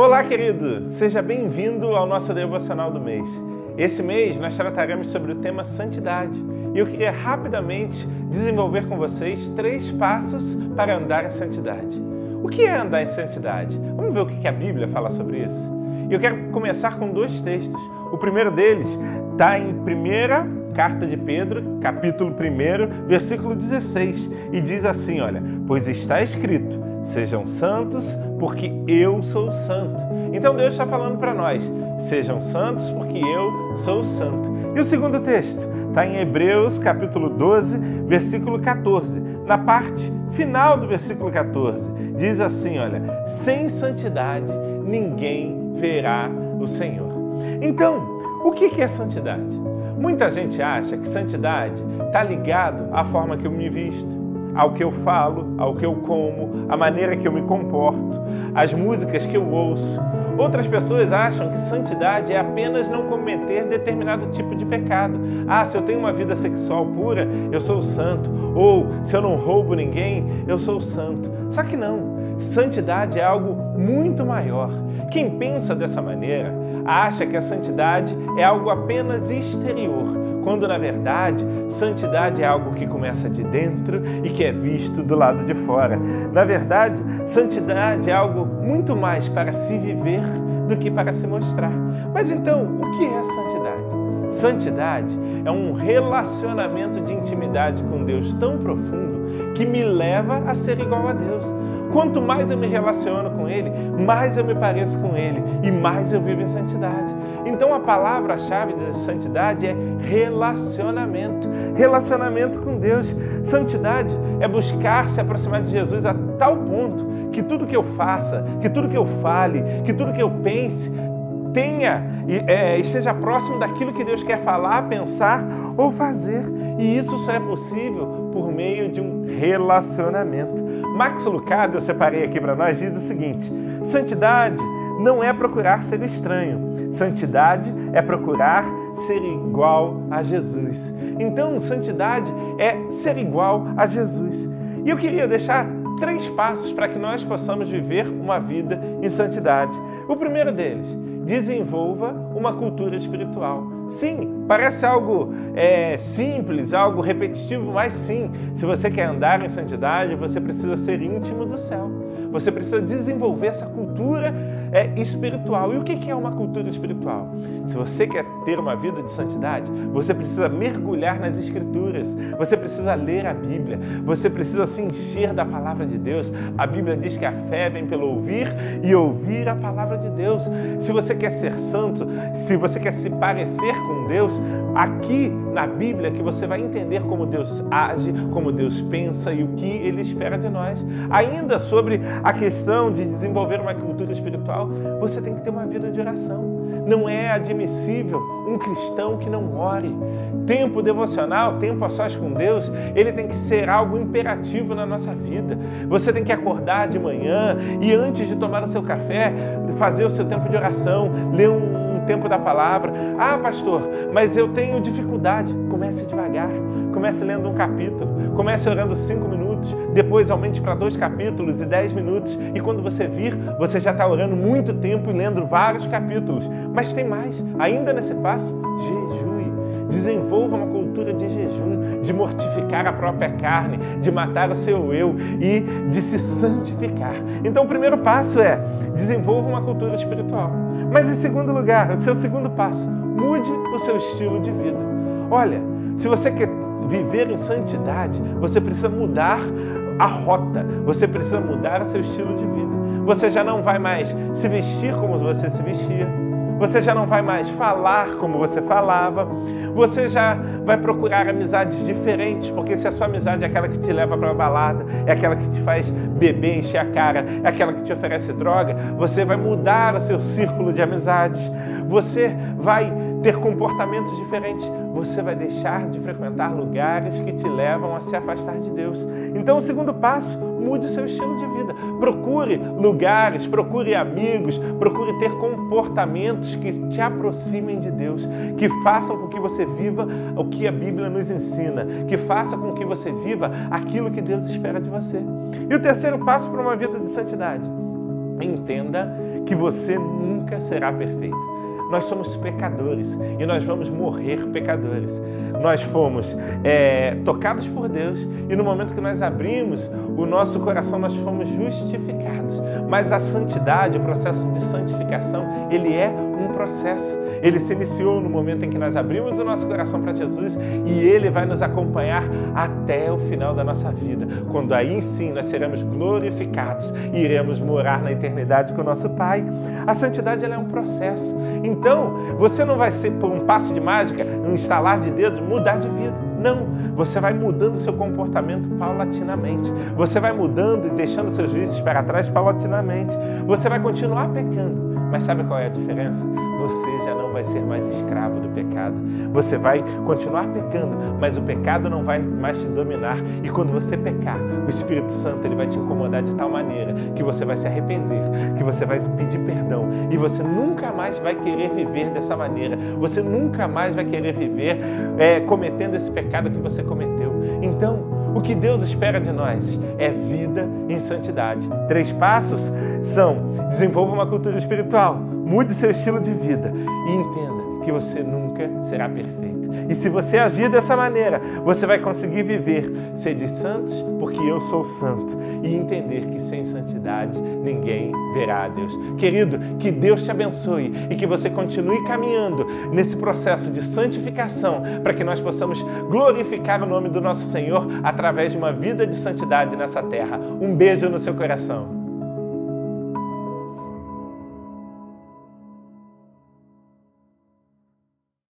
Olá, querido! Seja bem-vindo ao nosso devocional do mês. Esse mês nós trataremos sobre o tema santidade e eu queria rapidamente desenvolver com vocês três passos para andar em santidade. O que é andar em santidade? Vamos ver o que a Bíblia fala sobre isso? E eu quero começar com dois textos. O primeiro deles está em 1 Carta de Pedro, capítulo 1, versículo 16, e diz assim: Olha, pois está escrito Sejam santos, porque eu sou santo. Então Deus está falando para nós: sejam santos, porque eu sou santo. E o segundo texto está em Hebreus, capítulo 12, versículo 14. Na parte final do versículo 14, diz assim: Olha, sem santidade ninguém verá o Senhor. Então, o que é santidade? Muita gente acha que santidade está ligado à forma que eu me visto ao que eu falo, ao que eu como, a maneira que eu me comporto, as músicas que eu ouço. Outras pessoas acham que santidade é apenas não cometer determinado tipo de pecado. Ah, se eu tenho uma vida sexual pura, eu sou santo. Ou se eu não roubo ninguém, eu sou santo. Só que não. Santidade é algo muito maior. Quem pensa dessa maneira acha que a santidade é algo apenas exterior quando na verdade santidade é algo que começa de dentro e que é visto do lado de fora. Na verdade, santidade é algo muito mais para se viver do que para se mostrar. Mas então, o que é santidade? Santidade é um relacionamento de intimidade com Deus tão profundo que me leva a ser igual a Deus. Quanto mais eu me relaciono com Ele, mais eu me pareço com Ele e mais eu vivo em santidade. Então a palavra-chave de santidade é relacionamento. Relacionamento com Deus. Santidade é buscar se aproximar de Jesus a tal ponto que tudo que eu faça, que tudo que eu fale, que tudo que eu pense, tenha é, esteja próximo daquilo que Deus quer falar, pensar ou fazer. E isso só é possível por meio de um relacionamento. Max Lucado, eu separei aqui para nós, diz o seguinte: santidade não é procurar ser estranho. Santidade é procurar ser igual a Jesus. Então, santidade é ser igual a Jesus. E eu queria deixar três passos para que nós possamos viver uma vida em santidade. O primeiro deles, desenvolva uma cultura espiritual. Sim, parece algo é, simples, algo repetitivo, mas sim, se você quer andar em santidade, você precisa ser íntimo do céu. Você precisa desenvolver essa cultura é, espiritual. E o que é uma cultura espiritual? Se você quer ter uma vida de santidade, você precisa mergulhar nas Escrituras, você precisa ler a Bíblia, você precisa se encher da palavra de Deus. A Bíblia diz que a fé vem pelo ouvir e ouvir a palavra de Deus. Se você quer ser santo, se você quer se parecer com Deus, aqui na Bíblia que você vai entender como Deus age, como Deus pensa e o que Ele espera de nós. Ainda sobre a questão de desenvolver uma cultura espiritual, você tem que ter uma vida de oração. Não é admissível um cristão que não ore. Tempo devocional, tempo a sós com Deus, ele tem que ser algo imperativo na nossa vida. Você tem que acordar de manhã e antes de tomar o seu café, fazer o seu tempo de oração, ler um tempo da palavra. Ah, pastor, mas eu tenho dificuldade. Comece devagar. Comece lendo um capítulo. Comece orando cinco minutos. Depois aumente para dois capítulos e dez minutos. E quando você vir, você já está orando muito tempo e lendo vários capítulos. Mas tem mais. Ainda nesse passo, jejue. Desenvolva uma cultura de jejum, de mortificar a própria carne, de matar o seu eu e de se santificar. Então, o primeiro passo é desenvolva uma cultura espiritual. Mas, em segundo lugar, o seu segundo passo, mude o seu estilo de vida. Olha, se você quer viver em santidade, você precisa mudar a rota, você precisa mudar o seu estilo de vida. Você já não vai mais se vestir como você se vestia você já não vai mais falar como você falava. Você já vai procurar amizades diferentes, porque se a sua amizade é aquela que te leva para a balada, é aquela que te faz beber, encher a cara, é aquela que te oferece droga, você vai mudar o seu círculo de amizades. Você vai ter comportamentos diferentes. Você vai deixar de frequentar lugares que te levam a se afastar de Deus. Então, o segundo passo, mude seu estilo de vida. Procure lugares, procure amigos, procure ter comportamentos que te aproximem de Deus, que façam com que você viva o que a Bíblia nos ensina, que faça com que você viva aquilo que Deus espera de você. E o terceiro passo para uma vida de santidade entenda que você nunca será perfeito. Nós somos pecadores e nós vamos morrer pecadores. Nós fomos é, tocados por Deus e no momento que nós abrimos o nosso coração, nós fomos justificados. Mas a santidade, o processo de santificação, ele é um processo. Ele se iniciou no momento em que nós abrimos o nosso coração para Jesus e ele vai nos acompanhar até o final da nossa vida, quando aí sim nós seremos glorificados e iremos morar na eternidade com o nosso Pai. A santidade é um processo. Então, você não vai ser por um passe de mágica, um instalar de dedos, mudar de vida. Não, você vai mudando seu comportamento paulatinamente. Você vai mudando e deixando seus vícios para trás paulatinamente. Você vai continuar pecando, mas sabe qual é a diferença? Você já não vai ser mais escravo do pecado. Você vai continuar pecando, mas o pecado não vai mais te dominar. E quando você pecar, o Espírito Santo ele vai te incomodar de tal maneira que você vai se arrepender, que você vai pedir perdão e você nunca mais vai querer viver dessa maneira. Você nunca mais vai querer viver é, cometendo esse pecado que você cometeu. Então, o que Deus espera de nós é vida em santidade. Três passos são: desenvolva uma cultura espiritual, mude seu estilo de vida e entenda que você nunca será perfeito. E se você agir dessa maneira, você vai conseguir viver, sede santos, porque eu sou santo, e entender que sem santidade ninguém verá a Deus. Querido, que Deus te abençoe e que você continue caminhando nesse processo de santificação para que nós possamos glorificar o nome do nosso Senhor através de uma vida de santidade nessa terra. Um beijo no seu coração.